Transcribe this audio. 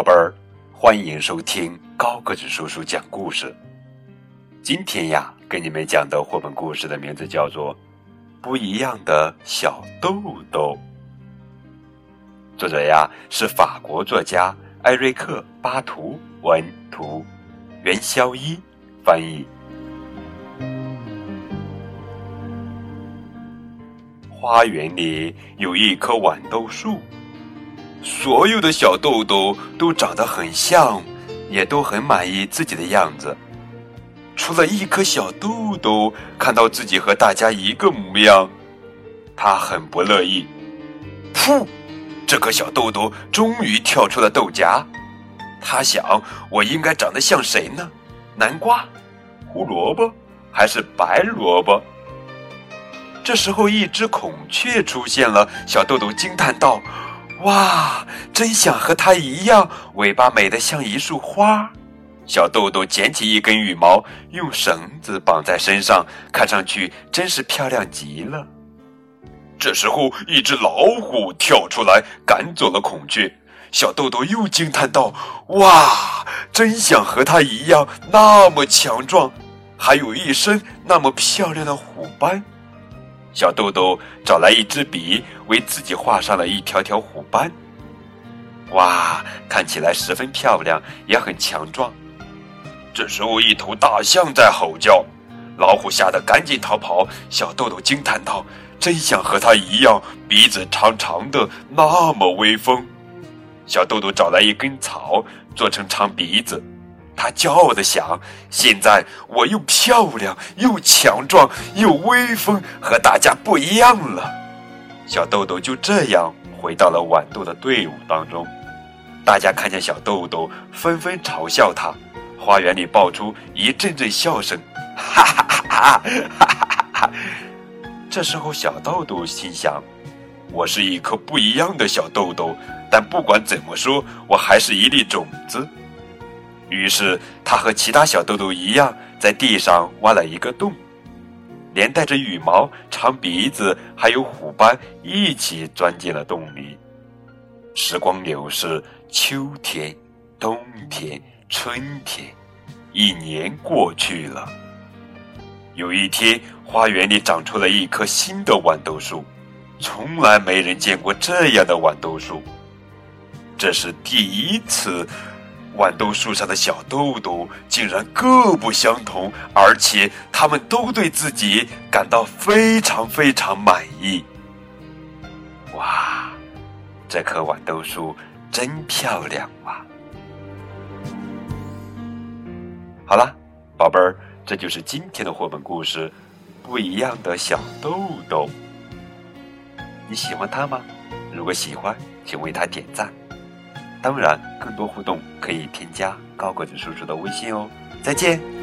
宝贝儿，欢迎收听高个子叔叔讲故事。今天呀，给你们讲的绘本故事的名字叫做《不一样的小豆豆》。作者呀是法国作家艾瑞克·巴图文图，袁肖一翻译。花园里有一棵豌豆树。所有的小豆豆都长得很像，也都很满意自己的样子。除了一颗小豆豆看到自己和大家一个模样，他很不乐意。噗！这颗小豆豆终于跳出了豆荚。他想：我应该长得像谁呢？南瓜、胡萝卜还是白萝卜？这时候，一只孔雀出现了。小豆豆惊叹道。哇，真想和它一样，尾巴美得像一束花。小豆豆捡起一根羽毛，用绳子绑在身上，看上去真是漂亮极了。这时候，一只老虎跳出来，赶走了孔雀。小豆豆又惊叹道：“哇，真想和它一样，那么强壮，还有一身那么漂亮的虎斑。”小豆豆找来一支笔，为自己画上了一条条虎斑。哇，看起来十分漂亮，也很强壮。这时候，一头大象在吼叫，老虎吓得赶紧逃跑。小豆豆惊叹道：“真想和它一样，鼻子长长的，那么威风。”小豆豆找来一根草，做成长鼻子。他骄傲地想：“现在我又漂亮又强壮又威风，和大家不一样了。”小豆豆就这样回到了豌豆的队伍当中。大家看见小豆豆，纷纷嘲笑他。花园里爆出一阵阵笑声：“哈哈哈哈哈哈哈！”这时候，小豆豆心想：“我是一颗不一样的小豆豆，但不管怎么说，我还是一粒种子。”于是，他和其他小豆豆一样，在地上挖了一个洞，连带着羽毛、长鼻子还有虎斑一起钻进了洞里。时光流逝，秋天、冬天、春天，一年过去了。有一天，花园里长出了一棵新的豌豆树，从来没人见过这样的豌豆树，这是第一次。豌豆树上的小豆豆竟然各不相同，而且他们都对自己感到非常非常满意。哇，这棵豌豆树真漂亮啊！好了，宝贝儿，这就是今天的绘本故事《不一样的小豆豆》。你喜欢它吗？如果喜欢，请为它点赞。当然，更多互动可以添加高个子叔叔的微信哦。再见。